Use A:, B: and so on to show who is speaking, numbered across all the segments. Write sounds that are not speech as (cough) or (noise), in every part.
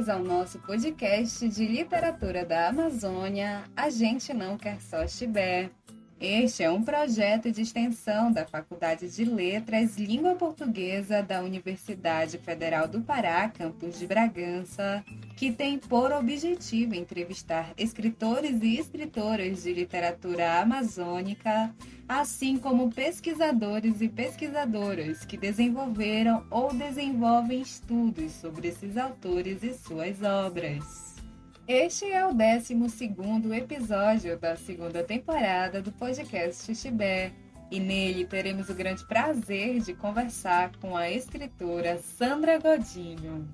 A: bem-vindos ao nosso podcast de literatura da Amazônia. A gente não quer só chibé. Este é um projeto de extensão da Faculdade de Letras Língua Portuguesa da Universidade Federal do Pará, campus de Bragança, que tem por objetivo entrevistar escritores e escritoras de literatura amazônica, assim como pesquisadores e pesquisadoras que desenvolveram ou desenvolvem estudos sobre esses autores e suas obras. Este é o 12 episódio da segunda temporada do podcast Xibé, e nele teremos o grande prazer de conversar com a escritora Sandra Godinho.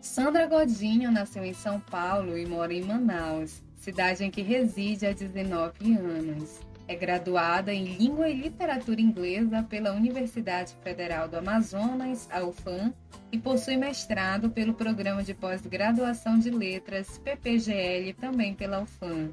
A: Sandra Godinho nasceu em São Paulo e mora em Manaus, cidade em que reside há 19 anos. É graduada em Língua e Literatura Inglesa pela Universidade Federal do Amazonas, a UFAM, e possui mestrado pelo Programa de Pós-Graduação de Letras, PPGL, também pela UFAM.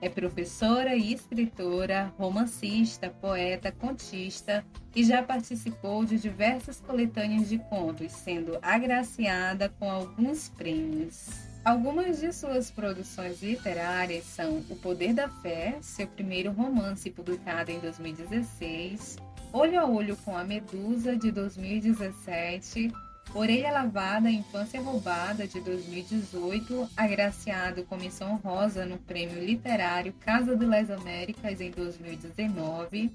A: É professora e escritora, romancista, poeta, contista e já participou de diversas coletâneas de contos, sendo agraciada com alguns prêmios. Algumas de suas produções literárias são O Poder da Fé, seu primeiro romance publicado em 2016, Olho a Olho com a Medusa, de 2017, Orelha Lavada, Infância Roubada, de 2018, agraciado com menção rosa no Prêmio Literário Casa de las Américas, em 2019,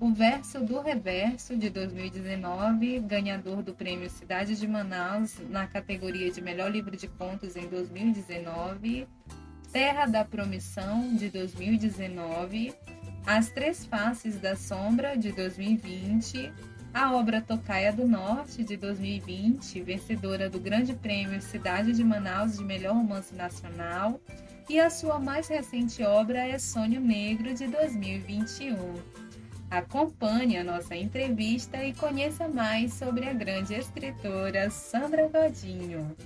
A: o Verso do Reverso de 2019, ganhador do Prêmio Cidade de Manaus na categoria de Melhor Livro de Contos em 2019, Terra da Promissão de 2019, As Três Faces da Sombra de 2020, a obra Tocaia do Norte de 2020, vencedora do Grande Prêmio Cidade de Manaus de Melhor Romance Nacional, e a sua mais recente obra é Sonho Negro de 2021. Acompanhe a nossa entrevista e conheça mais sobre a grande escritora Sandra Godinho.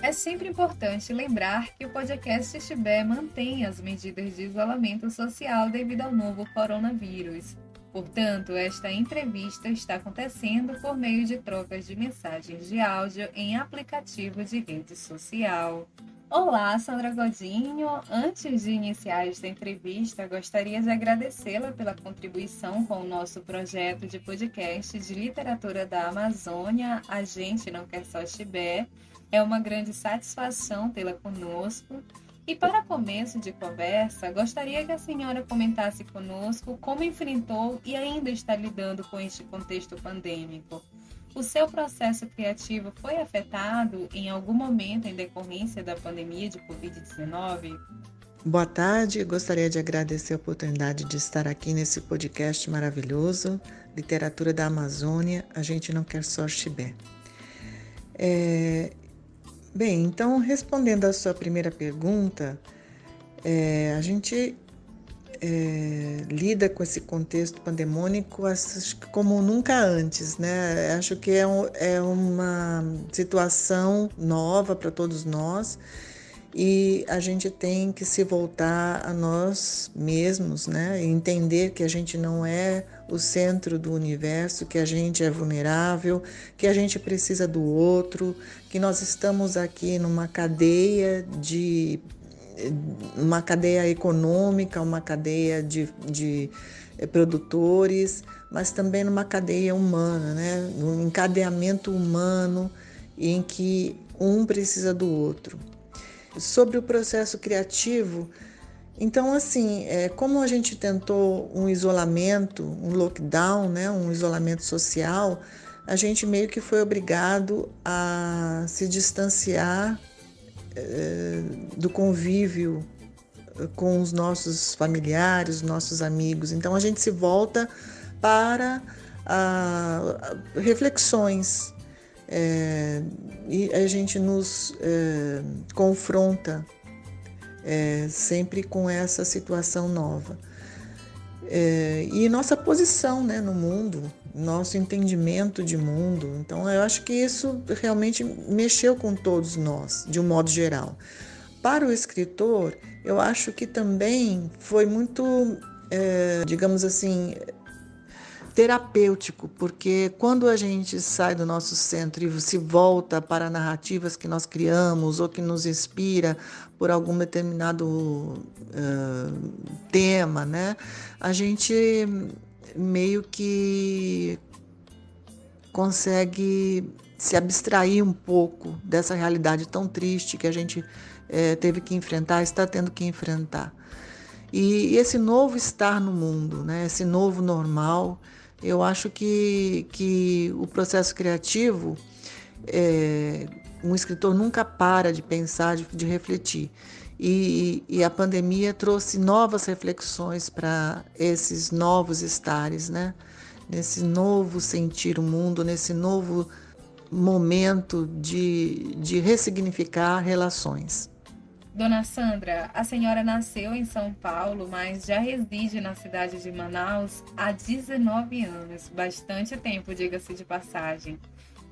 A: É sempre importante lembrar que o podcast Tibé mantém as medidas de isolamento social devido ao novo coronavírus. Portanto, esta entrevista está acontecendo por meio de trocas de mensagens de áudio em aplicativo de rede social. Olá, Sandra Godinho. Antes de iniciar esta entrevista, gostaria de agradecê-la pela contribuição com o nosso projeto de podcast de literatura da Amazônia, A Gente Não Quer Só Chibé. É uma grande satisfação tê-la conosco. E para começo de conversa, gostaria que a senhora comentasse conosco como enfrentou e ainda está lidando com este contexto pandêmico. O seu processo criativo foi afetado em algum momento em decorrência da pandemia de Covid-19?
B: Boa tarde, gostaria de agradecer a oportunidade de estar aqui nesse podcast maravilhoso, Literatura da Amazônia, A Gente Não Quer Só Chibé. É... Bem, então, respondendo à sua primeira pergunta, é, a gente é, lida com esse contexto pandemônico como nunca antes, né? Acho que é, um, é uma situação nova para todos nós e a gente tem que se voltar a nós mesmos, né? Entender que a gente não é o centro do universo, que a gente é vulnerável, que a gente precisa do outro, que nós estamos aqui numa cadeia de uma cadeia econômica, uma cadeia de, de eh, produtores, mas também numa cadeia humana, né? um encadeamento humano em que um precisa do outro. Sobre o processo criativo, então assim, é, como a gente tentou um isolamento, um lockdown, né, um isolamento social, a gente meio que foi obrigado a se distanciar do convívio eh, com os nossos familiares, nossos amigos. Então a gente se volta para a, a reflexões é, e a gente nos é, confronta é, sempre com essa situação nova. e nossa posição né, no mundo, nosso entendimento de mundo. Então, eu acho que isso realmente mexeu com todos nós, de um modo geral. Para o escritor, eu acho que também foi muito, é, digamos assim, terapêutico, porque quando a gente sai do nosso centro e se volta para narrativas que nós criamos ou que nos inspira por algum determinado uh, tema, né, a gente meio que consegue se abstrair um pouco dessa realidade tão triste que a gente é, teve que enfrentar, está tendo que enfrentar. E esse novo estar no mundo, né, esse novo normal, eu acho que, que o processo criativo, é, um escritor nunca para de pensar, de, de refletir. E, e, a pandemia trouxe novas reflexões para esses novos estares, né? nesse novo sentir o mundo, nesse novo momento de, de ressignificar relações.
A: Dona Sandra, a senhora nasceu em São Paulo, mas já reside na cidade de Manaus há 19 anos, bastante tempo, diga-se de passagem.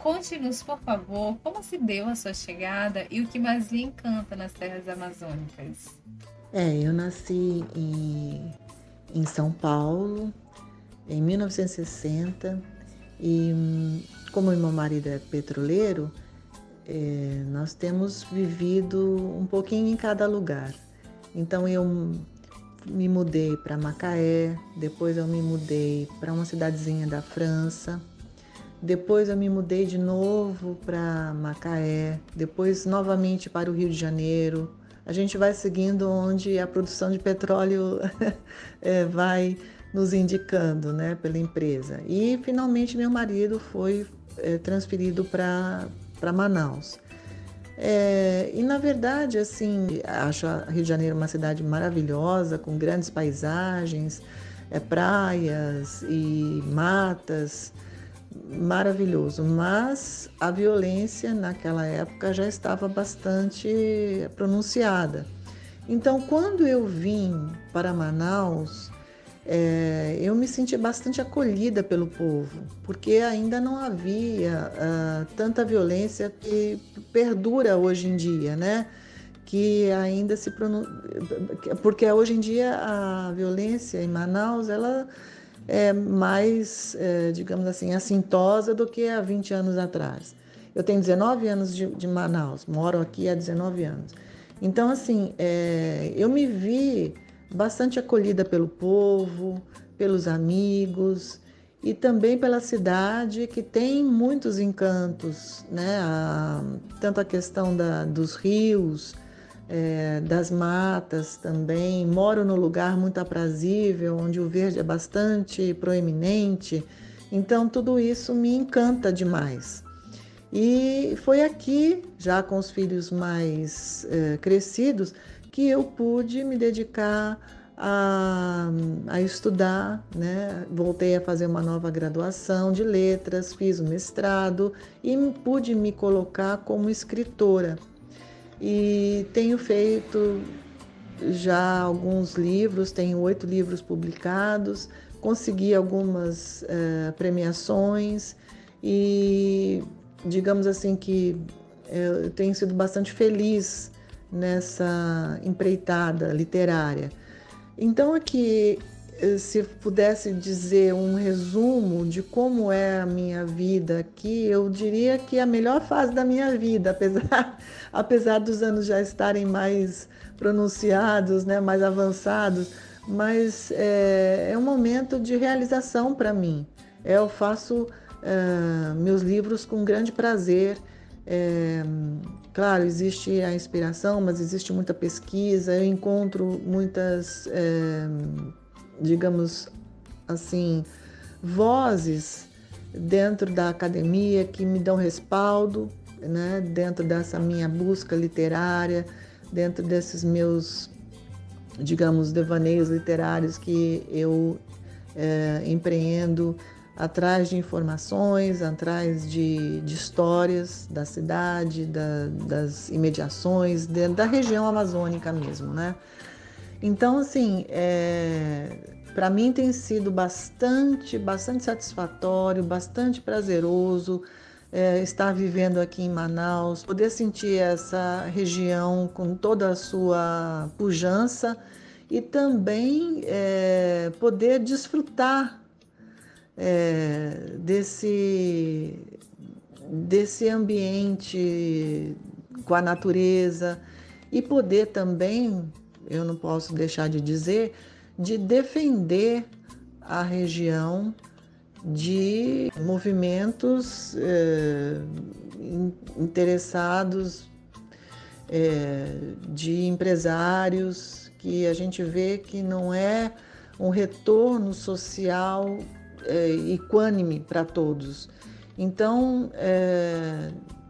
A: Conte-nos, por favor, como se deu a sua chegada e o que mais lhe encanta nas terras amazônicas.
B: É, eu nasci em, em São Paulo em 1960 e como meu marido é petroleiro, é, nós temos vivido um pouquinho em cada lugar. Então eu me mudei para Macaé, depois eu me mudei para uma cidadezinha da França, depois eu me mudei de novo para Macaé, depois novamente para o Rio de Janeiro. A gente vai seguindo onde a produção de petróleo é, (laughs) vai nos indicando, né, pela empresa. E finalmente meu marido foi é, transferido para Manaus. É, e na verdade, assim, acho Rio de Janeiro uma cidade maravilhosa, com grandes paisagens, praias e matas, maravilhoso. Mas a violência naquela época já estava bastante pronunciada. Então, quando eu vim para Manaus, é, eu me senti bastante acolhida pelo povo, porque ainda não havia uh, tanta violência que perdura hoje em dia, né? Que ainda se pronun... porque hoje em dia a violência em Manaus ela é mais, é, digamos assim, assintosa do que há 20 anos atrás. Eu tenho 19 anos de, de Manaus, moro aqui há 19 anos. Então, assim, é, eu me vi bastante acolhida pelo povo, pelos amigos e também pela cidade que tem muitos encantos, né? A, tanto a questão da, dos rios, é, das matas também. Moro num lugar muito aprazível, onde o verde é bastante proeminente. Então tudo isso me encanta demais. E foi aqui, já com os filhos mais é, crescidos, que eu pude me dedicar a, a estudar, né? Voltei a fazer uma nova graduação de letras, fiz o mestrado e pude me colocar como escritora. E tenho feito já alguns livros, tenho oito livros publicados, consegui algumas uh, premiações e digamos assim que eu tenho sido bastante feliz nessa empreitada literária. Então, aqui, eh, se pudesse dizer um resumo de como é a minha vida aqui, eu diria que é a melhor fase da minha vida, (laughs) apesar, apesar dos anos já estarem mais pronunciados, né, mais avançados, mas é, é um momento de realização para mim. Eu faço uh, meus livros com grande prazer. É, Claro, existe a inspiração, mas existe muita pesquisa. Eu encontro muitas, é, digamos assim, vozes dentro da academia que me dão respaldo, né? dentro dessa minha busca literária, dentro desses meus, digamos, devaneios literários que eu é, empreendo atrás de informações, atrás de, de histórias da cidade, da, das imediações, da região amazônica mesmo, né? Então, assim, é, para mim tem sido bastante, bastante satisfatório, bastante prazeroso é, estar vivendo aqui em Manaus, poder sentir essa região com toda a sua pujança e também é, poder desfrutar é, desse, desse ambiente com a natureza e poder também, eu não posso deixar de dizer, de defender a região de movimentos eh, interessados, eh, de empresários, que a gente vê que não é um retorno social eh, equânime para todos. Então,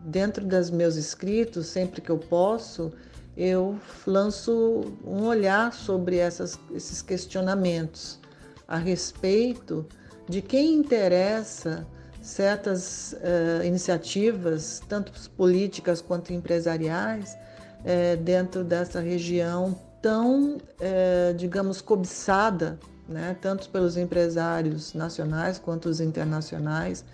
B: dentro dos meus escritos, sempre que eu posso, eu lanço um olhar sobre essas, esses questionamentos a respeito de quem interessa certas uh, iniciativas, tanto políticas quanto empresariais, uh, dentro dessa região tão, uh, digamos, cobiçada, né, tanto pelos empresários nacionais quanto os internacionais,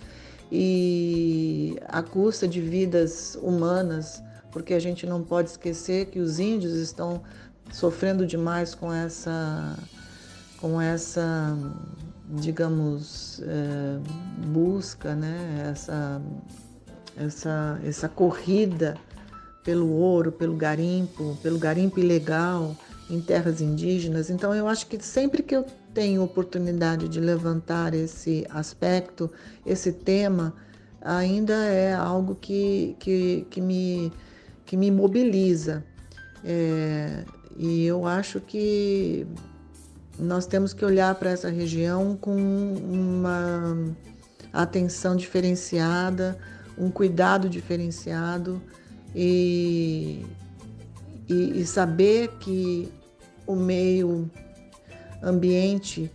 B: e à custa de vidas humanas, porque a gente não pode esquecer que os índios estão sofrendo demais com essa, com essa digamos, é, busca, né, essa, essa, essa corrida pelo ouro, pelo garimpo, pelo garimpo ilegal em terras indígenas. Então, eu acho que sempre que eu tenho oportunidade de levantar esse aspecto, esse tema, ainda é algo que, que, que, me, que me mobiliza. É, e eu acho que nós temos que olhar para essa região com uma atenção diferenciada, um cuidado diferenciado e, e, e saber que o meio ambiente,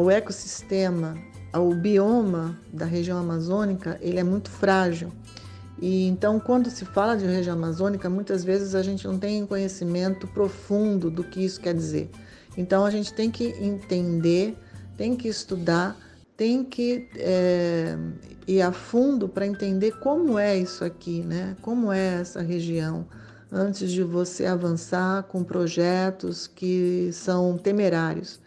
B: o ecossistema, o bioma da região amazônica, ele é muito frágil. E então, quando se fala de região amazônica, muitas vezes a gente não tem conhecimento profundo do que isso quer dizer. Então a gente tem que entender, tem que estudar, tem que é, ir a fundo para entender como é isso aqui, né? Como é essa região, antes de você avançar com projetos que são temerários.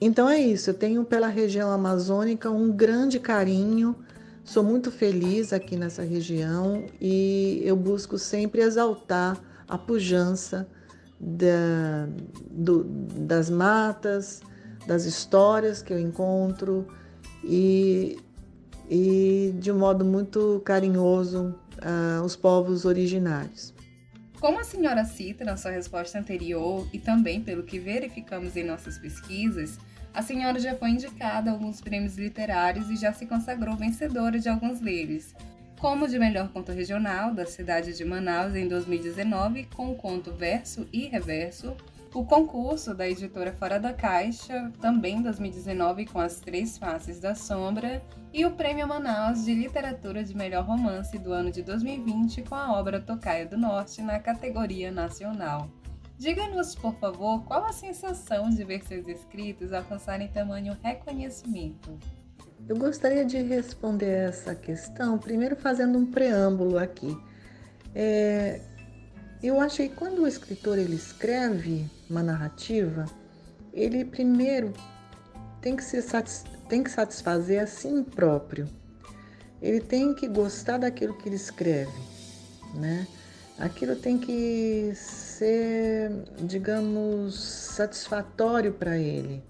B: Então é isso, eu tenho pela região amazônica um grande carinho, sou muito feliz aqui nessa região e eu busco sempre exaltar a pujança da, do, das matas, das histórias que eu encontro e, e de um modo muito carinhoso uh, os povos originários.
A: Como a senhora cita na sua resposta anterior e também pelo que verificamos em nossas pesquisas, a senhora já foi indicada a alguns prêmios literários e já se consagrou vencedora de alguns deles, como de melhor conto regional da cidade de Manaus em 2019, com o conto Verso e Reverso, o concurso da editora Fora da Caixa, também em 2019, com As Três Faces da Sombra, e o Prêmio Manaus de Literatura de Melhor Romance do ano de 2020, com a obra Tocaia do Norte na categoria nacional. Diga-nos, por favor, qual a sensação de ver seus escritos alcançarem tamanho reconhecimento?
B: Eu gostaria de responder essa questão, primeiro fazendo um preâmbulo aqui. É, eu acho que quando o escritor ele escreve uma narrativa, ele primeiro tem que, se satis, tem que satisfazer a si próprio. Ele tem que gostar daquilo que ele escreve, né? Aquilo tem que ser, digamos, satisfatório para ele,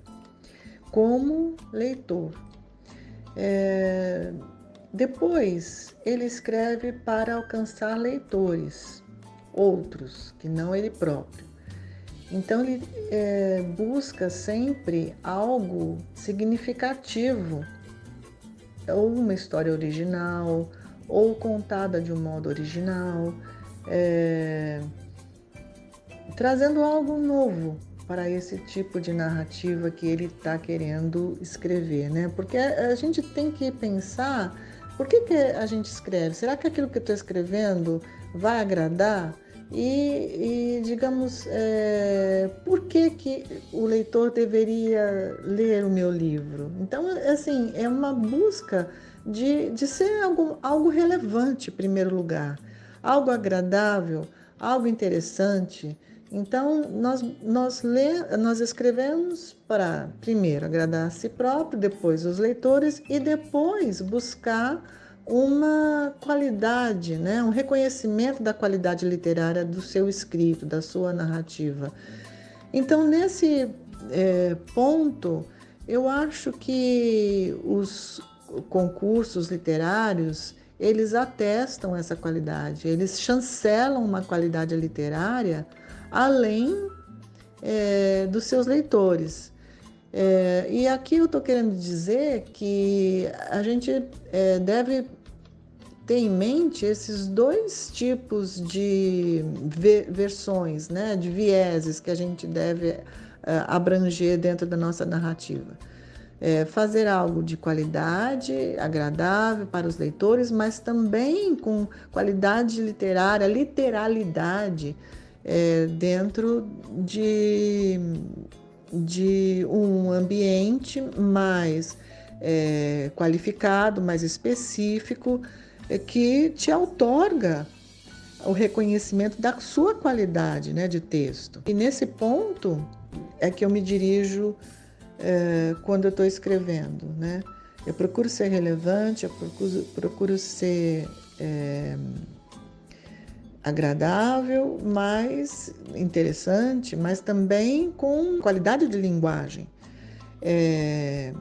B: como leitor. É, depois, ele escreve para alcançar leitores, outros, que não ele próprio. Então, ele é, busca sempre algo significativo, ou uma história original, ou contada de um modo original, é, trazendo algo novo para esse tipo de narrativa que ele está querendo escrever, né? Porque a, gente tem que pensar por que, que a gente escreve? Será que aquilo que eu estou escrevendo vai agradar? E, e digamos, é, por que, que o leitor deveria ler o meu livro? Então, assim, é uma busca de, de ser algo, algo relevante, em primeiro lugar, algo agradável, algo interessante, Então, nós, nós, lê, nós escrevemos para, primeiro, agradar a si próprio, depois os leitores e depois buscar uma qualidade, né? um reconhecimento da qualidade literária do seu escrito, da sua narrativa. Então, nesse é, ponto, eu acho que os concursos literários eles atestam essa qualidade, eles chancelam uma qualidade literária além é, dos seus leitores. É, e aqui eu estou querendo dizer que a gente é, deve ter em mente esses dois tipos de versões, né, de vieses que a gente deve é, abranger dentro da nossa narrativa. É, fazer algo de qualidade, agradável para os leitores, mas também com qualidade literária, literalidade, é, dentro de, de um ambiente mais é, qualificado, mais específico, é, que te outorga o reconhecimento da sua qualidade né, de texto. E nesse ponto é que eu me dirijo é, quando eu estou escrevendo. Né? Eu procuro ser relevante, eu procuro, procuro ser é, agradável, mais interessante, mas também com qualidade de linguagem. É,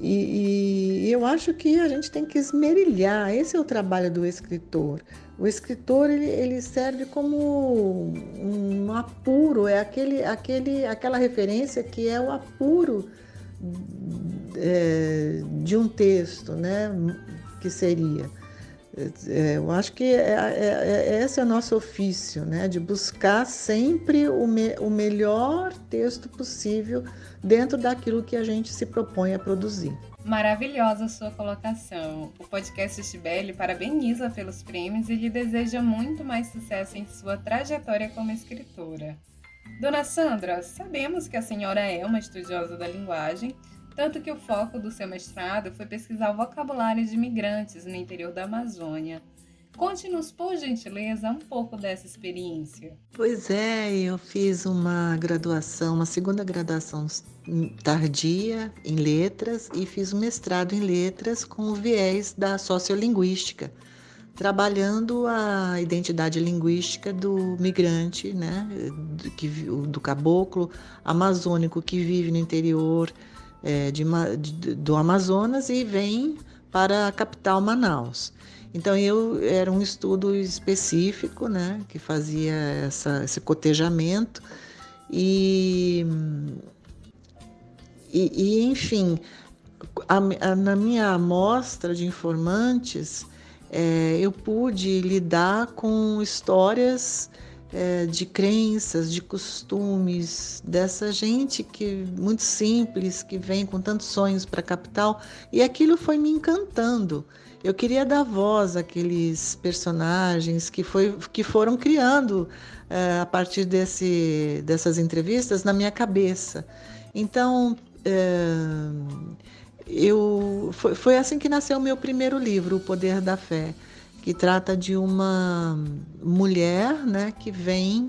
B: e, e, eu acho que a gente tem que esmerilhar, esse é o trabalho do escritor. O escritor ele, ele serve como um apuro, é aquele, aquele, aquela referência que é o apuro é, de um texto, né? Que seria. É, eu acho que é, é, é, esse é o nosso ofício, né? de buscar sempre o, me, o melhor texto possível dentro daquilo que a gente se propõe a produzir.
A: Maravilhosa sua colocação. O podcast Stibelli parabeniza pelos prêmios e lhe deseja muito mais sucesso em sua trajetória como escritora. Dona Sandra, sabemos que a senhora é uma estudiosa da linguagem tanto que o foco do seu mestrado foi pesquisar o vocabulário de imigrantes no interior da Amazônia. Conte-nos, por gentileza, um pouco dessa experiência.
B: Pois é, eu fiz uma graduação, uma segunda graduação tardia em letras e fiz um mestrado em letras com o viés da sociolinguística, trabalhando a identidade linguística do migrante, né, do, do caboclo amazônico que vive no interior é, de, de, do Amazonas e vem para a capital Manaus. Então eu era um estudo específico, né, que fazia essa, esse cotejamento e, e, e enfim, a, a, na minha amostra de informantes é, eu pude lidar com histórias é, de crenças, de costumes, dessa gente que muito simples, que vem com tantos sonhos para a capital, e aquilo foi me encantando. Eu queria dar voz àqueles personagens que, foi, que foram criando é, a partir desse, dessas entrevistas na minha cabeça. Então, é, eu, foi, foi assim que nasceu o meu primeiro livro, O Poder da Fé que trata de uma mulher né, que vem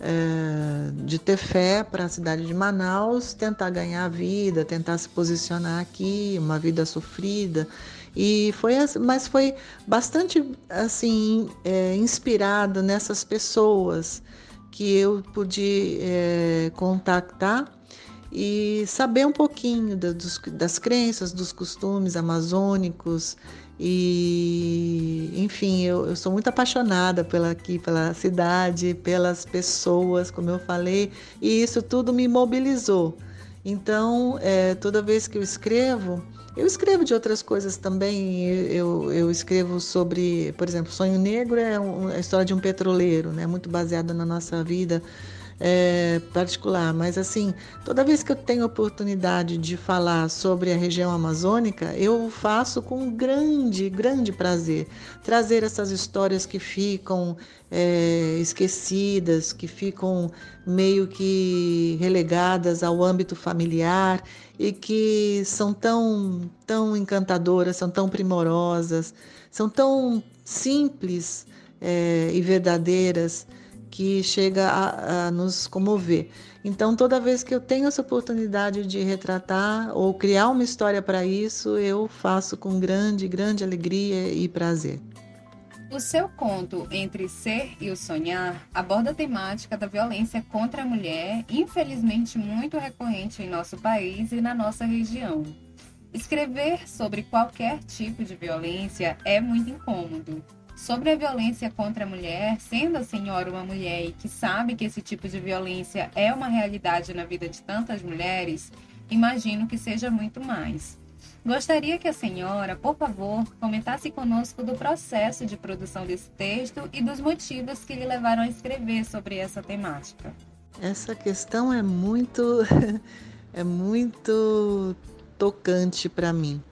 B: é, de ter fé para a cidade de Manaus, tentar ganhar a vida, tentar se posicionar aqui, uma vida sofrida. E foi, mas foi bastante assim é, inspirado nessas pessoas que eu pude é, contactar e saber um pouquinho das, das crenças, dos costumes amazônicos e, enfim, eu, eu, sou muito apaixonada pela aqui, pela cidade, pelas pessoas, como eu falei, e isso tudo me mobilizou. Então, é, toda vez que eu escrevo, eu escrevo de outras coisas também. Eu, eu escrevo sobre, por exemplo, Sonho Negro é, é a história de um petroleiro, né, muito baseada na nossa vida é, particular, mas assim, toda vez que eu tenho oportunidade de falar sobre a região amazônica, eu faço com grande, grande prazer. Trazer essas histórias que ficam é, esquecidas, que ficam meio que relegadas ao âmbito familiar e que são tão, tão encantadoras, são tão primorosas, são tão simples é, e verdadeiras que chega a, a, nos comover. Então, toda vez que eu tenho essa oportunidade de retratar ou criar uma história para isso, eu faço com grande, grande alegria e prazer.
A: O seu conto Entre Ser e o Sonhar aborda a temática da violência contra a mulher, infelizmente muito recorrente em nosso país e na nossa região. Escrever sobre qualquer tipo de violência é muito incômodo. Sobre a violência contra a mulher, sendo a senhora uma mulher e que sabe que esse tipo de violência é uma realidade na vida de tantas mulheres, imagino que seja muito mais. Gostaria que a senhora, por favor, comentasse conosco do processo de produção desse texto e dos motivos que lhe levaram a escrever sobre essa temática.
B: Essa questão é muito (laughs) é muito tocante para mim.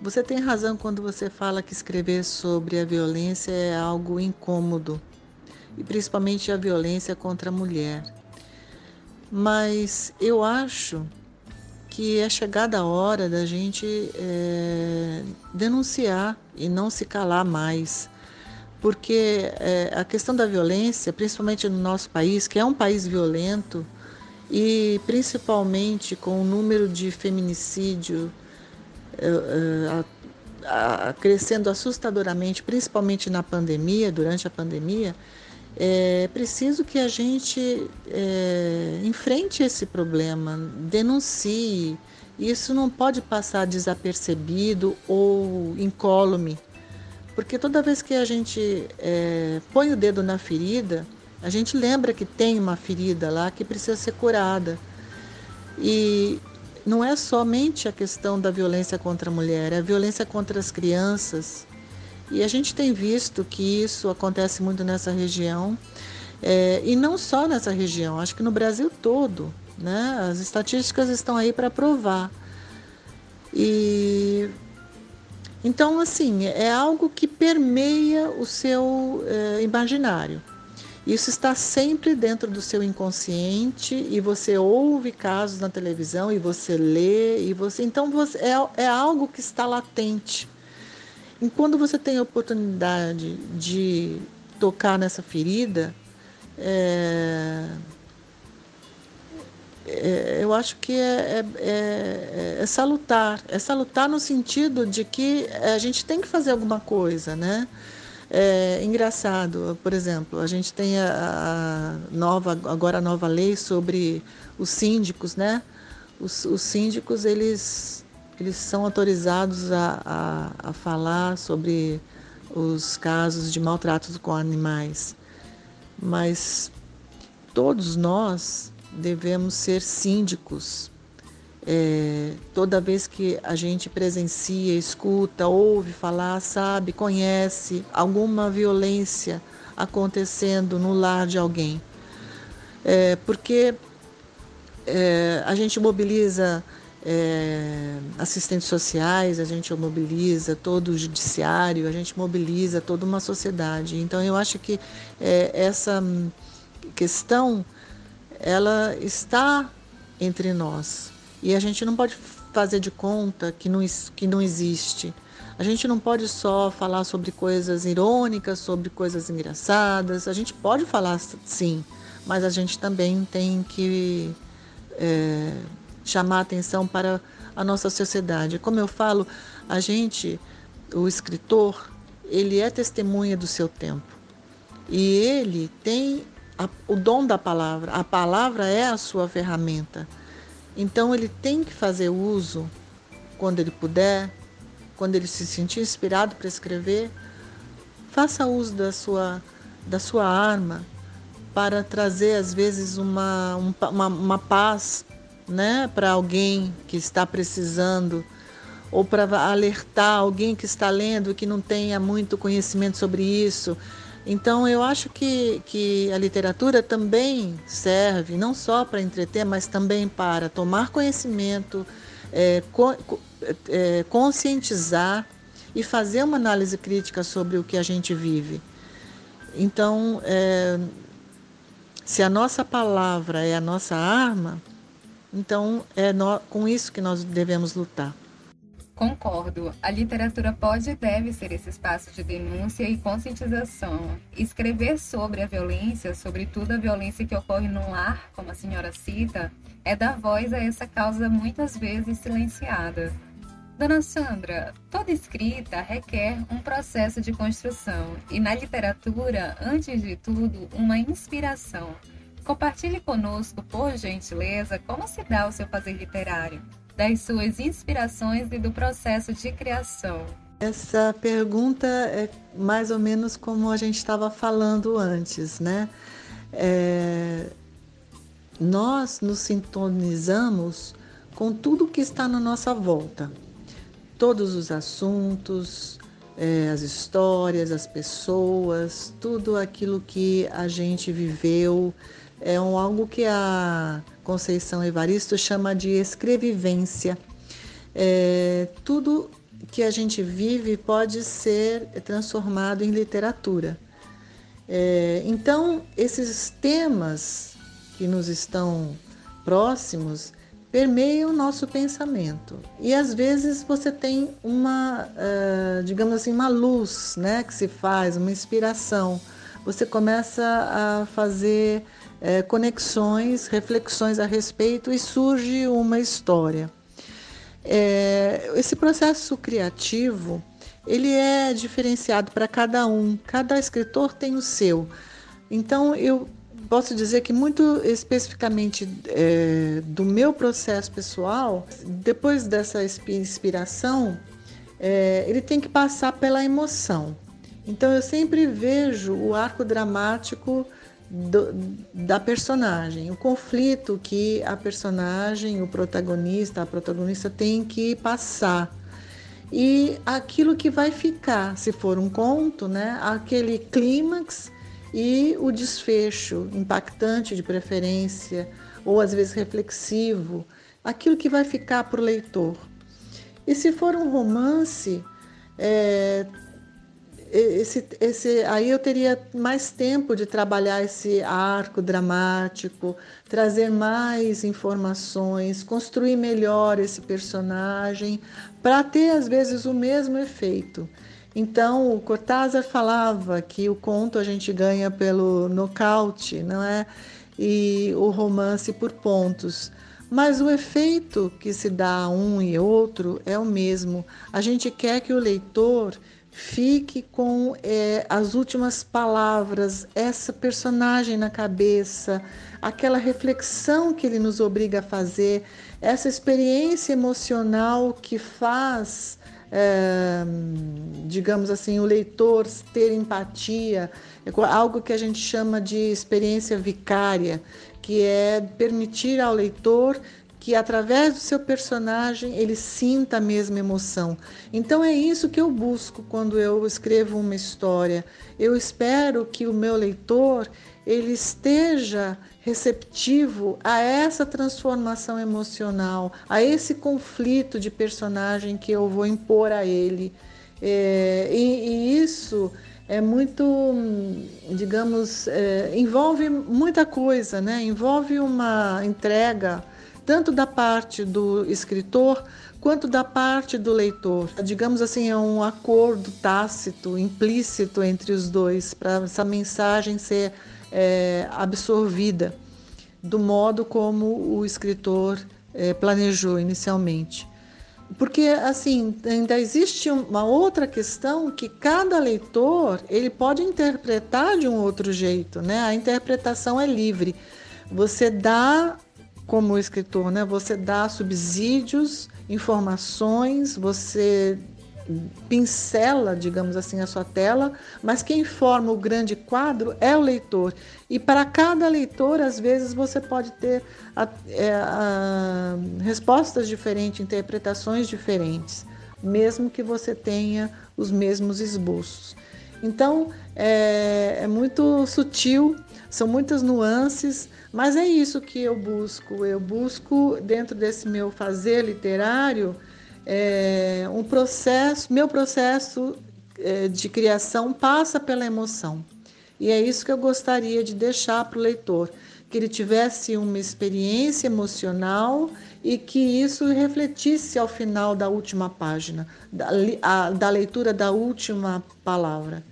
B: Você tem razão quando você fala que escrever sobre a violência é algo incômodo, e principalmente a violência contra a mulher. Mas eu acho que é chegada a hora da gente é, denunciar e não se calar mais. Porque é, a questão da violência, principalmente no nosso país, que é um país violento, e principalmente com o número de feminicídio é, é, crescendo assustadoramente, principalmente na pandemia, durante a pandemia, é preciso que a gente é, enfrente esse problema, denuncie. Isso não pode passar desapercebido ou incólume, porque toda vez que a gente é, põe o dedo na ferida, a gente lembra que tem uma ferida lá que precisa ser curada. E não é somente a questão da violência contra a mulher, é a violência contra as crianças, e a gente tem visto que isso acontece muito nessa região, é, e não só nessa região, acho que no Brasil todo. Né? As estatísticas estão aí para provar. E então, assim, é algo que permeia o seu é, imaginário. Isso está sempre dentro do seu inconsciente e você ouve casos na televisão e você lê e você então você, é, é algo que está latente. E quando você tem a oportunidade de tocar nessa ferida, é, é, eu acho que é, é, é, é, salutar. É salutar no sentido de que a gente tem que fazer alguma coisa, né? É engraçado, por exemplo, a gente tem a, a nova, agora a nova lei sobre os síndicos, né? Os, os síndicos, eles eles são autorizados a, a, a falar sobre os casos de maltratos com animais, mas todos nós devemos ser síndicos. É, toda vez que a gente presencia, escuta, ouve falar, sabe, conhece alguma violência acontecendo no lar de alguém. É, porque é, a gente mobiliza é, assistentes sociais, a gente mobiliza todo o judiciário, a gente mobiliza toda uma sociedade. Então eu acho que é, essa questão ela está entre nós e a gente não pode fazer de conta que não, que não existe. A gente não pode só falar sobre coisas irônicas, sobre coisas engraçadas. A gente pode falar sim, mas a gente também tem que é, chamar atenção para a nossa sociedade. Como eu falo, a gente, o escritor, ele é testemunha do seu tempo. E ele tem a, o dom da palavra. A palavra é a sua ferramenta. Então ele tem que fazer uso quando ele puder, quando ele se sentir inspirado para escrever, faça uso da sua da sua arma para trazer às vezes uma, uma, uma paz né, para alguém que está precisando ou para alertar alguém que está lendo que não tenha muito conhecimento sobre isso. Então, eu acho que, que a literatura também serve não só para entreter, mas também para tomar conhecimento, é, co, é, conscientizar e fazer uma análise crítica sobre o que a gente vive. Então, é, se a nossa palavra é a nossa arma, então, é no, com isso que nós devemos lutar.
A: Concordo. A literatura pode e deve ser esse espaço de denúncia e conscientização. Escrever sobre a violência, sobretudo a violência que ocorre no lar, como a senhora cita, é dar voz a essa causa muitas vezes silenciada. Dona Sandra, toda escrita requer um processo de construção e na literatura, antes de tudo, uma inspiração. Compartilhe conosco, por gentileza, como se dá o seu fazer literário das suas inspirações e do processo de criação?
B: Essa pergunta é mais ou menos como a gente estava falando antes, né? É... Nós nos sintonizamos com tudo que está na nossa volta, todos os assuntos, é, as histórias, as pessoas, tudo aquilo que a gente viveu, é um, algo que a Conceição Evaristo chama de escrevivência. É, tudo que a gente vive pode ser transformado em literatura. É, então, esses temas que nos estão próximos permeiam o nosso pensamento. E às vezes você tem uma, uh, digamos assim, uma luz né, que se faz, uma inspiração. Você começa a fazer é, conexões, reflexões a respeito e surge uma história. É, esse processo criativo ele é diferenciado para cada um, cada escritor tem o seu. Então eu posso dizer que muito especificamente é, do meu processo pessoal, depois dessa inspiração, é, ele tem que passar pela emoção. Então eu sempre vejo o arco dramático do, da personagem, o conflito que a personagem, o protagonista, a protagonista tem que passar. E aquilo que vai ficar, se for um conto, né, aquele clímax e o desfecho impactante de preferência, ou às vezes reflexivo, aquilo que vai ficar para o leitor. E se for um romance, é, esse, esse, aí eu teria mais tempo de trabalhar esse arco dramático, trazer mais informações, construir melhor esse personagem, para ter às vezes o mesmo efeito. Então, o Cortázar falava que o conto a gente ganha pelo nocaute, não é? E o romance por pontos. Mas o efeito que se dá a um e outro é o mesmo. A gente quer que o leitor fique com é, as últimas palavras, essa personagem na cabeça, aquela reflexão que ele nos obriga a fazer, essa experiência emocional que faz, é, digamos assim, o leitor ter empatia, é algo que a gente chama de experiência vicária, que é permitir ao leitor que através do seu personagem ele sinta a mesma emoção. Então é isso que eu busco quando eu escrevo uma história. Eu espero que o meu leitor ele esteja receptivo a essa transformação emocional, a esse conflito de personagem que eu vou impor a ele. É, e, e, isso é muito, digamos, é, envolve muita coisa, né? Envolve uma entrega tanto da parte do escritor quanto da parte do leitor. Digamos assim, é um acordo tácito, implícito entre os dois, para essa mensagem ser é, absorvida do modo como o escritor é, planejou inicialmente. Porque assim ainda existe uma outra questão que cada leitor ele pode interpretar de um outro jeito, né? A interpretação é livre. Você dá como escritor, né? Você dá subsídios, informações, você pincela, digamos assim, a sua tela, mas quem forma o grande quadro é o leitor. E para cada leitor, às vezes, você pode ter a, é, a, respostas diferentes, interpretações diferentes, mesmo que você tenha os mesmos esboços. Então, é, é muito sutil, são muitas nuances, mas é isso que eu busco. Eu busco, dentro desse meu fazer literário, é, um processo, meu processo é, de criação passa pela emoção. E é isso que eu gostaria de deixar para o leitor, que ele tivesse uma experiência emocional e que isso refletisse ao final da última página, da, da leitura da última palavra.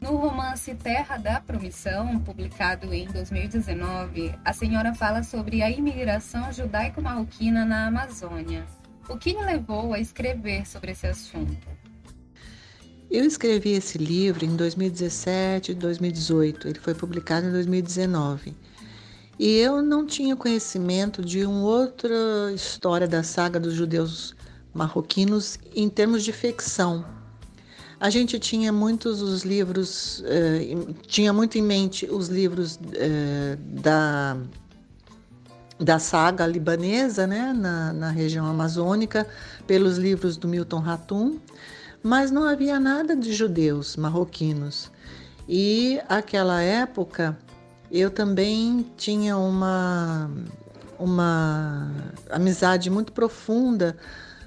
A: No romance Terra da Promissão, publicado em 2019, a senhora fala sobre a imigração judaico-marroquina na Amazônia. O que lhe levou a escrever sobre esse assunto?
B: Eu escrevi esse livro em 2017 e 2018. Ele foi publicado em 2019. E eu não tinha conhecimento de uma outra história da saga dos judeus marroquinos em termos de ficção. A gente tinha muitos os livros, eh, tinha muito em mente os livros eh, da, da saga libanesa, né, na, na região amazônica, pelos livros do Milton Ratum, mas não havia nada de judeus marroquinos. E aquela época eu também tinha uma, uma amizade muito profunda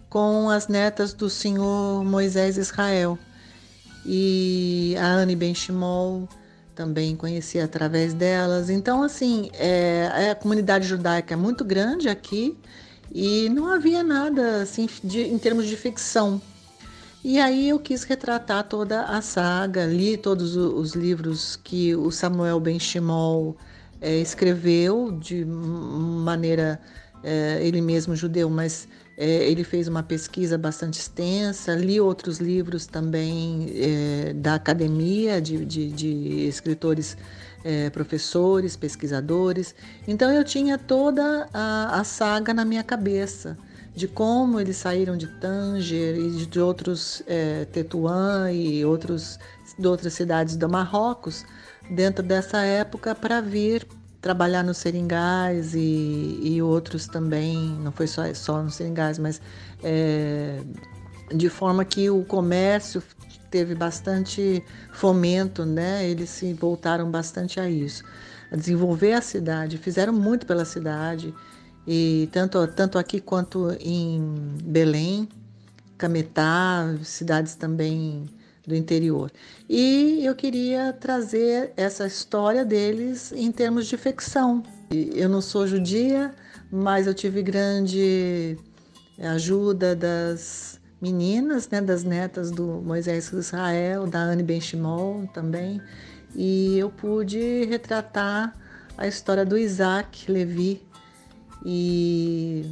B: com as netas do senhor Moisés Israel. E a Anne Benchimol também conheci através delas. Então, assim, é, a comunidade judaica é muito grande aqui e não havia nada assim de, em termos de ficção. E aí eu quis retratar toda a saga, li todos os livros que o Samuel Ben Shimol é, escreveu de maneira é, ele mesmo judeu, mas é, ele fez uma pesquisa bastante extensa. Li outros livros também é, da academia de, de, de escritores, é, professores, pesquisadores. Então eu tinha toda a, a saga na minha cabeça de como eles saíram de Tanger e de outros é, Tetuã e outros, de outras cidades do Marrocos dentro dessa época para vir trabalhar nos seringais e, e, outros também, não foi só, só nos seringais, mas é, de forma que o comércio teve bastante fomento, né? Eles se voltaram bastante a isso, a desenvolver a cidade, fizeram muito pela cidade e tanto, tanto aqui quanto em Belém, Cametá, cidades também do interior. E eu queria trazer essa história deles em termos de ficção. Eu não sou judia, mas eu tive grande ajuda das meninas, né, das netas do Moisés Israel, da Anne Benchimol também, e eu pude retratar a história do Isaac Levi, e,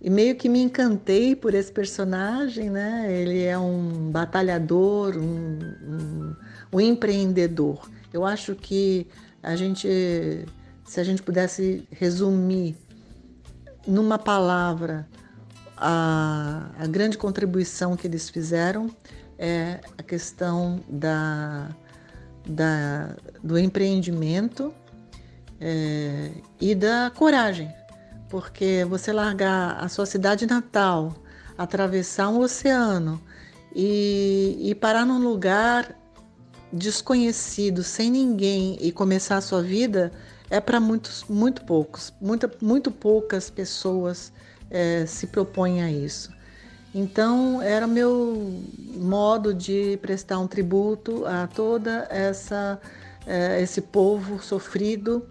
B: e meio que me encantei por esse personagem, né? Ele é um batalhador, um, um, um empreendedor. Eu acho que a gente, se a gente pudesse resumir numa palavra a, a, grande contribuição que eles fizeram é a questão da, da do empreendimento é, e da coragem porque você largar a sua cidade natal, atravessar um oceano e, e parar num lugar desconhecido, sem ninguém e começar a sua vida é para muitos, muito poucos, muita, muito poucas pessoas é, se propõem a isso. Então era meu modo de prestar um tributo a toda essa é, esse povo sofrido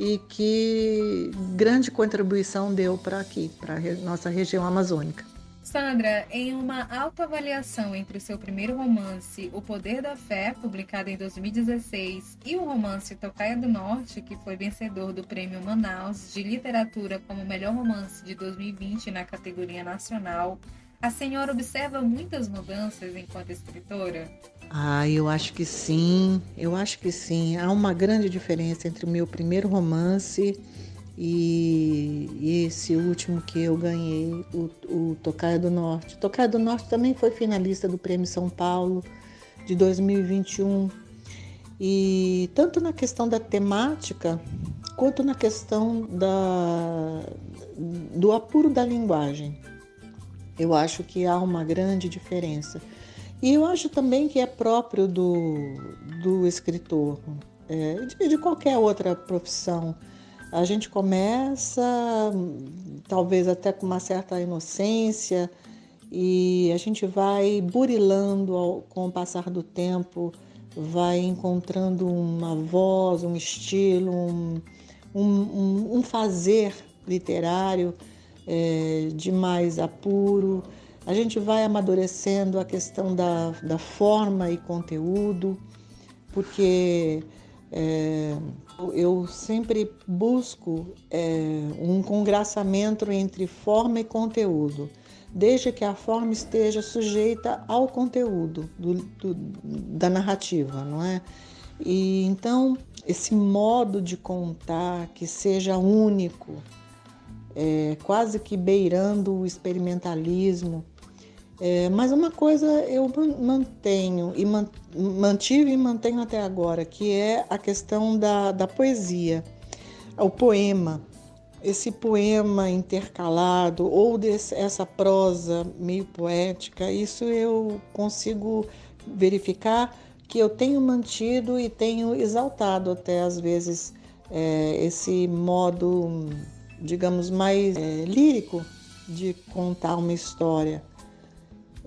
B: e que grande contribuição deu para aqui, para a nossa região amazônica.
A: Sandra, em uma autoavaliação entre o seu primeiro romance, O Poder da Fé, publicado em 2016, e o romance Tocaia do Norte, que foi vencedor do Prêmio Manaus de Literatura como melhor romance de 2020 na categoria nacional, a senhora observa muitas mudanças enquanto escritora?
B: Ah, eu acho que sim, eu acho que sim. Há uma grande diferença entre o meu primeiro romance e, esse último que eu ganhei, o, o Tocaia do Norte. Tocaia do Norte também foi finalista do Prêmio São Paulo de 2021. E tanto na questão da temática, quanto na questão da, do apuro da linguagem. Eu acho que há uma grande diferença. E eu acho também que é próprio do, do escritor, é, de, de qualquer outra profissão. A gente começa, talvez até com uma certa inocência, e a gente vai burilando ao, com o passar do tempo, vai encontrando uma voz, um estilo, um, um, um, fazer literário é, de mais apuro. A gente vai amadurecendo a questão da, da forma e conteúdo, porque é, eu sempre busco é, um congraçamento entre forma e conteúdo, desde que a forma esteja sujeita ao conteúdo do, do, da narrativa, não é? E então esse modo de contar que seja único, é, quase que beirando o experimentalismo. É, mas uma coisa eu mantenho e mantive e mantenho até agora, que é a questão da, da poesia, o poema, esse poema intercalado ou desse, essa prosa meio poética, isso eu consigo verificar que eu tenho mantido e tenho exaltado até às vezes é, esse modo digamos, mais é, lírico de contar uma história.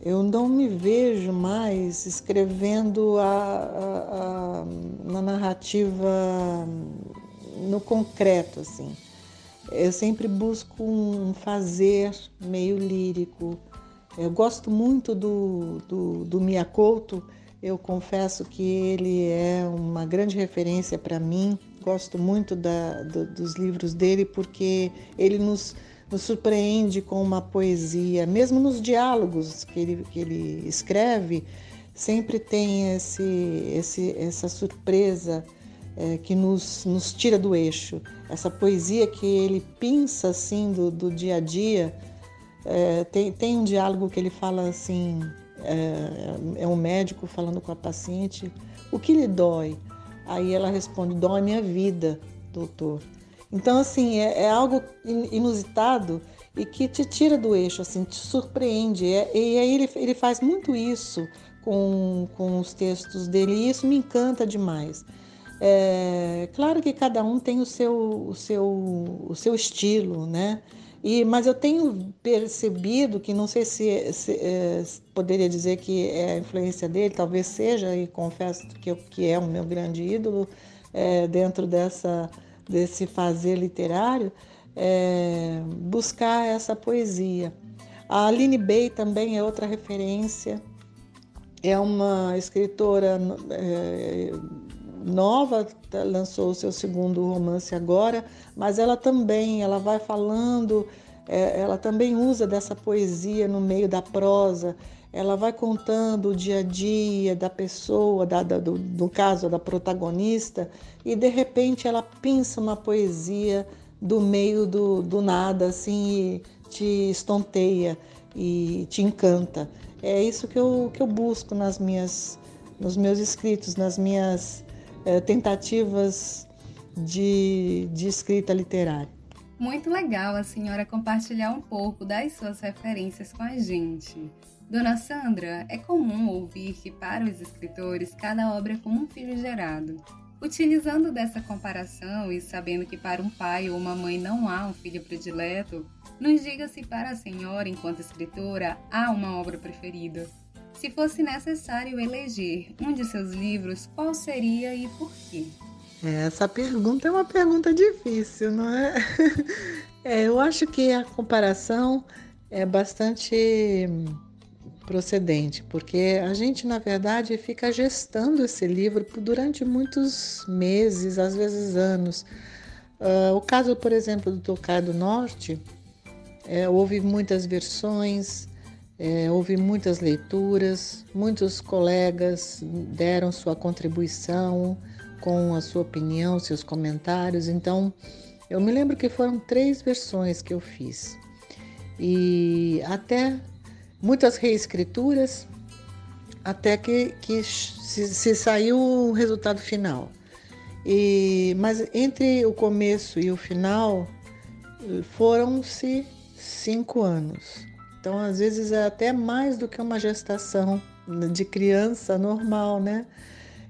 B: Eu não me vejo mais escrevendo a, a, a, na narrativa no concreto, assim. Eu sempre busco um fazer meio lírico. Eu gosto muito do, do, do Miyakoto, eu confesso que ele é uma grande referência para mim gosto muito da, do, dos livros dele porque ele nos, nos surpreende com uma poesia, mesmo nos diálogos que ele, que ele escreve, sempre tem esse, esse, essa surpresa é, que nos, nos tira do eixo. Essa poesia que ele pinça assim do, do dia a dia. É, tem, tem um diálogo que ele fala assim: é, é um médico falando com a paciente, o que lhe dói? Aí ela responde: dói minha vida, doutor. Então, assim, é, é, algo inusitado e que te tira do eixo, assim, te surpreende. É, e aí ele, ele faz muito isso com, com os textos dele e isso me encanta demais. É, claro que cada um tem o seu, o seu, o seu estilo, né? E, mas eu tenho percebido que não sei se, se é, poderia dizer que é a influência dele, talvez seja, e confesso que, que é o meu grande ídolo é, dentro dessa, desse fazer literário, é, buscar essa poesia. A Aline Bey também é outra referência, é uma escritora nova, tá, lançou o seu segundo romance agora, mas ela também, ela vai falando, é, ela também usa dessa poesia no meio da prosa, ela vai contando o dia a dia da pessoa, da, da, do, no caso da protagonista, e de repente ela pinça uma poesia do meio do, do nada, assim, e te estonteia e te encanta. É isso que eu, que eu busco nas minhas, nos meus escritos, nas minhas é, tentativas de, de escrita literária.
A: Muito legal a senhora compartilhar um pouco das suas referências com a gente. Dona Sandra, é comum ouvir que para os escritores cada obra é como um filho gerado. Utilizando dessa comparação e sabendo que para um pai ou uma mãe não há um filho predileto, nos diga se para a senhora, enquanto escritora, há uma obra preferida. Se fosse necessário eleger um de seus livros, qual seria e por quê?
B: Essa pergunta é uma pergunta difícil, não é? (laughs) é eu acho que a comparação é bastante procedente, porque a gente, na verdade, fica gestando esse livro durante muitos meses, às vezes anos. Uh, o caso, por exemplo, do Tocar do Norte, é, houve muitas versões, é, houve muitas leituras, muitos colegas deram sua contribuição com a sua opinião, seus comentários. Então, eu me lembro que foram três versões que eu fiz e até muitas reescrituras, até que, que se, se saiu o resultado final. E, mas entre o começo e o final foram-se cinco anos. Então, às vezes, é até mais do que uma gestação de criança normal, né?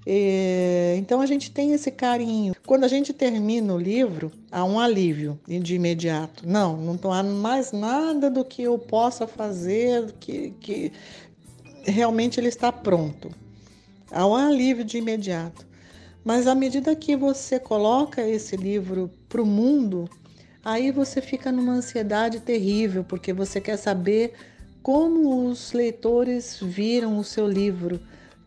B: E, então, a gente tem esse carinho. Quando a gente termina o livro, há um alívio de imediato. Não, não há mais nada do que eu possa fazer, que, que realmente ele está pronto. Há um alívio de imediato. Mas à medida que você coloca esse livro para o mundo, aí você fica numa ansiedade terrível, porque você quer saber como os leitores viram o seu livro,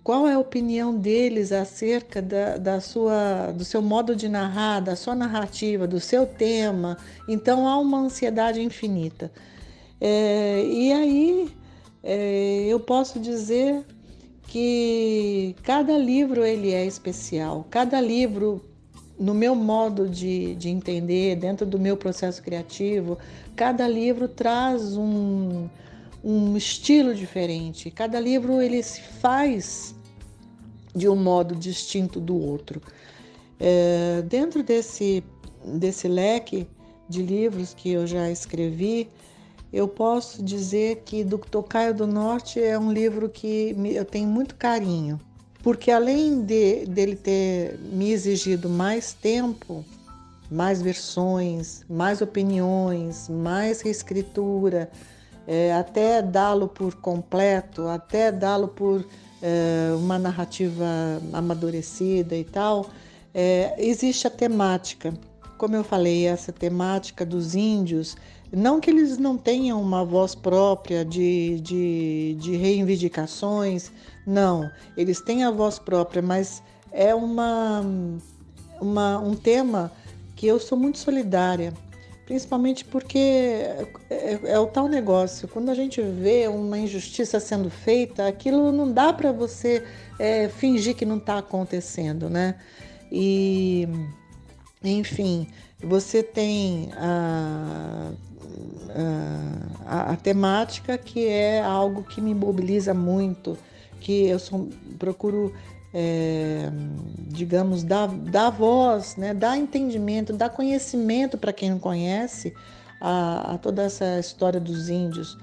B: qual é a opinião deles acerca da, da sua, do seu modo de narrar, da sua narrativa, do seu tema. Então há uma ansiedade infinita. É, e aí é, eu posso dizer que cada livro ele é especial, cada livro no meu modo de, de entender, dentro do meu processo criativo, cada livro traz um, um estilo diferente. Cada livro ele se faz de um modo distinto do outro. É, dentro desse, desse leque de livros que eu já escrevi, eu posso dizer que do Tocaio do Norte é um livro que eu tenho muito carinho porque além de, dele ter me exigido mais tempo, mais versões, mais opiniões, mais reescritura, é, até dá-lo por completo, até dá-lo por é, uma narrativa amadurecida e tal, é, existe a temática. Como eu falei, essa temática dos índios, não que eles não tenham uma voz própria de, de, de reivindicações, não, eles têm a voz própria, mas é uma, uma, um tema que eu sou muito solidária, principalmente porque é, é, é o tal negócio. Quando a gente vê uma injustiça sendo feita, aquilo não dá para você é, fingir que não está acontecendo, né? E, enfim, você tem a, a, a, temática que é algo que me mobiliza muito que eu sou, procuro, é, digamos, dar, dar voz, né, dar entendimento, dar conhecimento para quem não conhece a, a, toda essa história dos índios.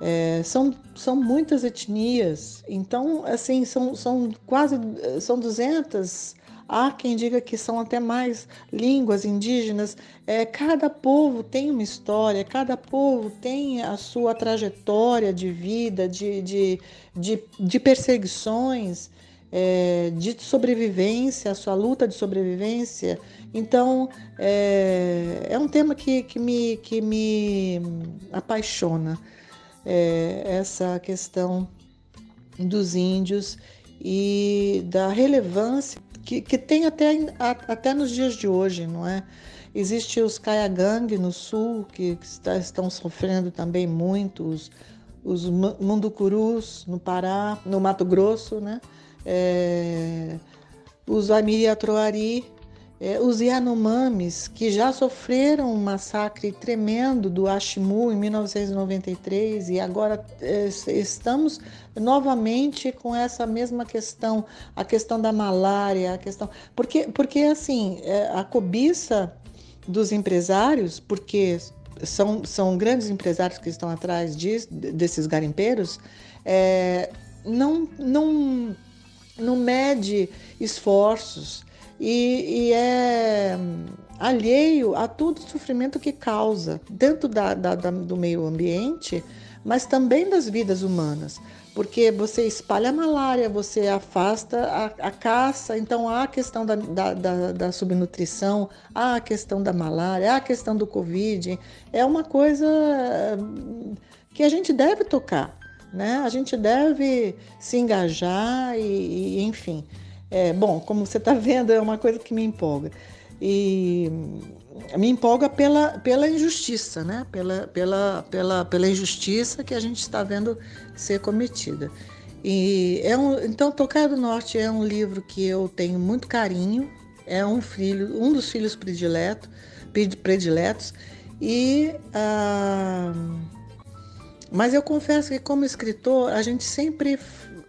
B: É, são, são muitas etnias, então, assim, são, são quase são 200 Há quem diga que são até mais línguas indígenas. É, cada povo tem uma história, cada povo tem a sua trajetória de vida, de, de, de, de perseguições, é, de sobrevivência, a sua luta de sobrevivência. Então, é, é um tema que, que, me, que me apaixona, é, essa questão dos índios e da relevância que, que tem até, até nos dias de hoje, não é? Existe os Kayagang no sul, que, que está, estão sofrendo também muito, os, os Munducurus no Pará, no Mato Grosso, né? É, os Amiriatroari, é, os Yanomamis, que já sofreram um massacre tremendo do Ashimu em 1993 e agora é, estamos novamente com essa mesma questão, a questão da malária, a questão porque porque assim é, a cobiça dos empresários, porque são, são grandes empresários que estão atrás disso, desses garimpeiros, é, não, não, não mede esforços e, e é alheio a todo o sofrimento que causa dentro da, da, da, do meio ambiente, mas também das vidas humanas. Porque você espalha a malária, você afasta a, a caça, então há a questão da, da, subnutrição, há a questão da malária, há a questão do Covid. É uma coisa que a gente deve tocar, né? A gente deve se engajar e, e enfim. É, bom, como você está vendo, é uma coisa que me empolga. E me empolga pela, pela injustiça, né? Pela, pela, pela, pela injustiça que a gente está vendo ser cometida. E é um, então, Tocar do Norte é um livro que eu tenho muito carinho, é um filho, um dos filhos predileto, prediletos, e ah, mas eu confesso que como escritor a gente sempre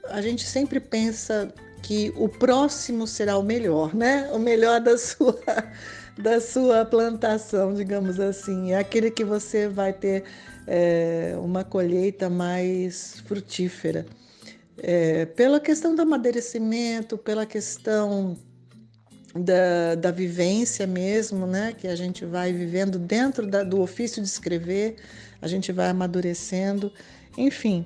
B: a gente sempre pensa que o próximo será o melhor, né? O melhor da sua (laughs) da sua plantação, digamos assim, é aquele que você vai ter é, uma colheita mais frutífera. É, pela questão do amadurecimento, pela questão da, da vivência mesmo, né? Que a gente vai vivendo dentro da, do ofício de escrever, a gente vai amadurecendo, enfim.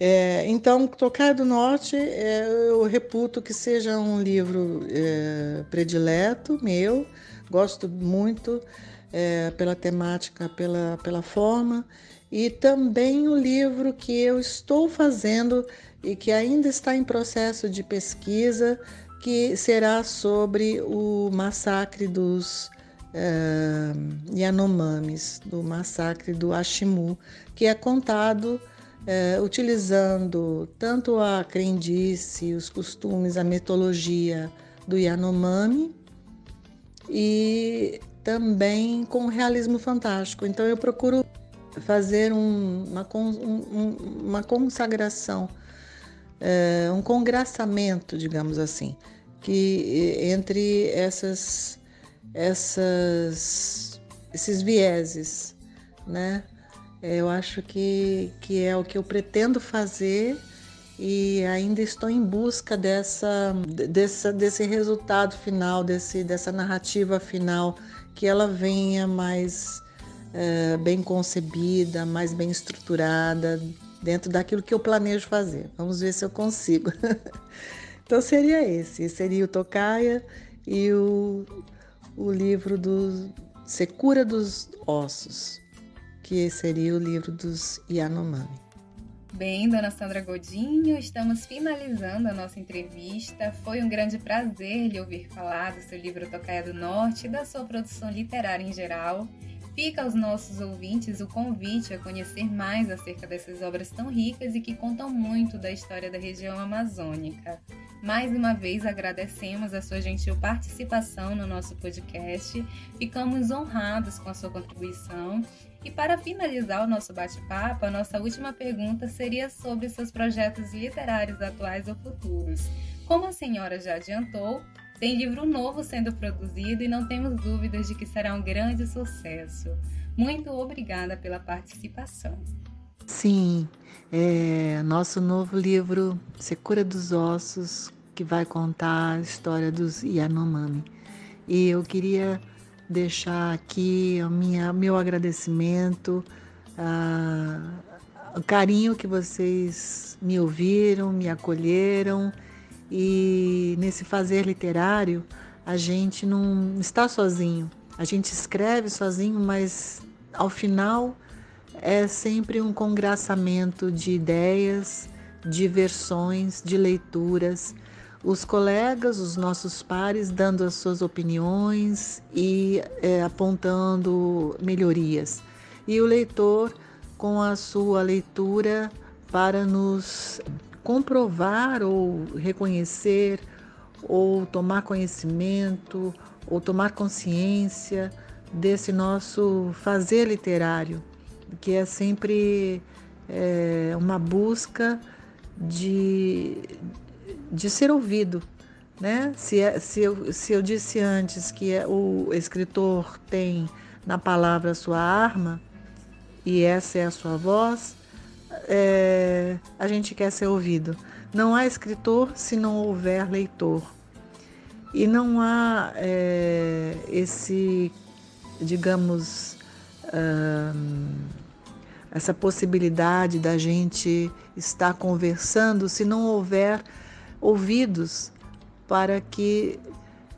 B: É, então, Tocar do Norte, é, eu reputo que seja um livro é, predileto meu, Gosto muito é, pela temática, pela, pela forma, e também o livro que eu estou fazendo e que ainda está em processo de pesquisa, que será sobre o massacre dos é, Yanomamis, do massacre do Ashimu, que é contado é, utilizando tanto a crendice, os costumes, a mitologia do Yanomami e também com realismo fantástico. Então eu procuro fazer um, uma, um, uma consagração, é, um congraçamento, digamos assim, que entre essas, essas, esses vieses, né? Eu acho que, que é o que eu pretendo fazer e ainda estou em busca dessa, dessa, desse resultado final, desse, dessa narrativa final, que ela venha mais é, bem concebida, mais bem estruturada, dentro daquilo que eu planejo fazer. Vamos ver se eu consigo. (laughs) então seria esse, esse seria o Tocaia e o, o livro do Secura dos Ossos que seria o livro dos Yanomami.
A: Bem, dona Sandra Godinho, estamos finalizando a nossa entrevista. Foi um grande prazer lhe ouvir falar do seu livro Tocaia do Norte e da sua produção literária em geral. Fica aos nossos ouvintes o convite a conhecer mais acerca dessas obras tão ricas e que contam muito da história da região amazônica. Mais uma vez agradecemos a sua gentil participação no nosso podcast. Ficamos honrados com a sua contribuição e para finalizar o nosso bate-papo, a nossa última pergunta seria sobre seus projetos literários atuais ou futuros. Como a senhora já adiantou, tem livro novo sendo produzido e não temos dúvidas de que será um grande sucesso. Muito obrigada pela participação.
B: Sim, é nosso novo livro Secura dos Ossos, que vai contar a história dos Yanomami. E eu queria deixar aqui o meu agradecimento, o carinho que vocês me ouviram, me acolheram e nesse fazer literário a gente não está sozinho. A gente escreve sozinho, mas ao final é sempre um congraçamento de ideias, de versões, de leituras os colegas, os nossos pares, dando as suas opiniões e é, apontando melhorias. E o leitor com a sua leitura para nos comprovar ou reconhecer ou tomar conhecimento ou tomar consciência desse nosso fazer literário, que é sempre é, uma busca de, de ser ouvido. Né? Se, é, se, eu, se eu disse antes que é, o escritor tem na palavra a sua arma, e essa é a sua voz, é, a gente quer ser ouvido. Não há escritor se não houver leitor. E não há é, esse, digamos, essa possibilidade da gente estar conversando se não houver ouvidos para que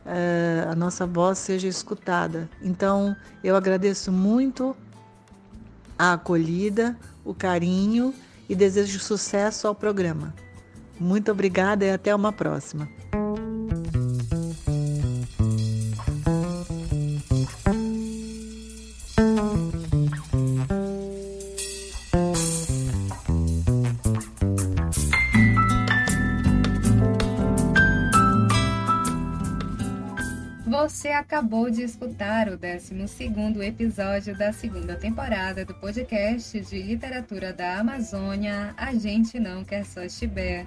B: uh, a nossa voz seja escutada. Então, eu agradeço muito a acolhida, o carinho e desejo sucesso ao programa. Muito obrigada e até uma próxima.
A: Acabou de escutar o 12 episódio da segunda temporada do podcast de literatura da Amazônia A Gente Não Quer Só Chibé,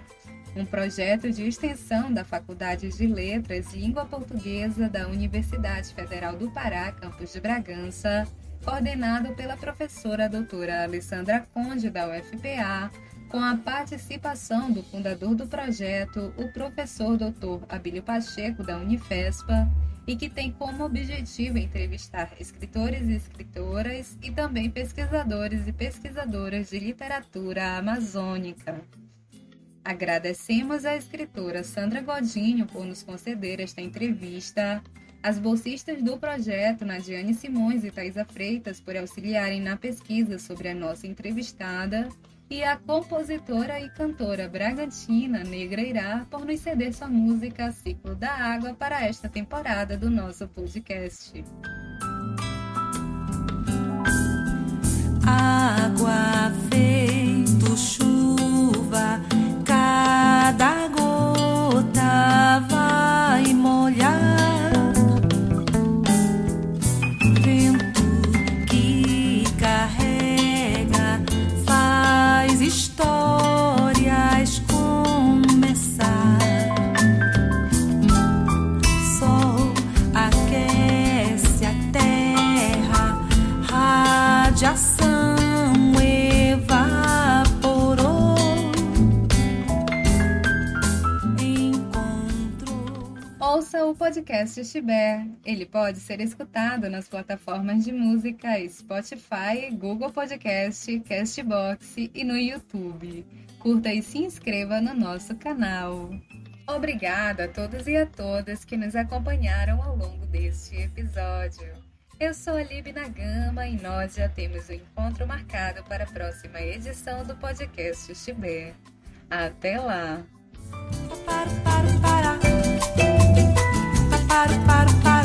A: um projeto de extensão da Faculdade de Letras e Língua Portuguesa da Universidade Federal do Pará, campus de Bragança, coordenado pela professora doutora Alessandra Conde da UFPA, com a participação do fundador do projeto, o professor doutor Abílio Pacheco da Unifespa, e que tem como objetivo entrevistar escritores e escritoras e também pesquisadores e pesquisadoras de literatura amazônica. Agradecemos à escritora Sandra Godinho por nos conceder esta entrevista. As bolsistas do projeto, Nadiane Simões e Thaisa Freitas, por auxiliarem na pesquisa sobre a nossa entrevistada, e a compositora e cantora Bragantina Negra Irá por nos ceder sua música Ciclo da Água para esta temporada do nosso podcast. Podcast Chibé. Ele pode ser escutado nas plataformas de música Spotify, Google Podcast, Castbox e no YouTube. Curta e se inscreva no nosso canal. Obrigada a todos e a todas que nos acompanharam ao longo deste episódio. Eu sou a Libna Gama e nós já temos o encontro marcado para a próxima edição do podcast Chibé. Até lá!
C: Para, para, part para, para.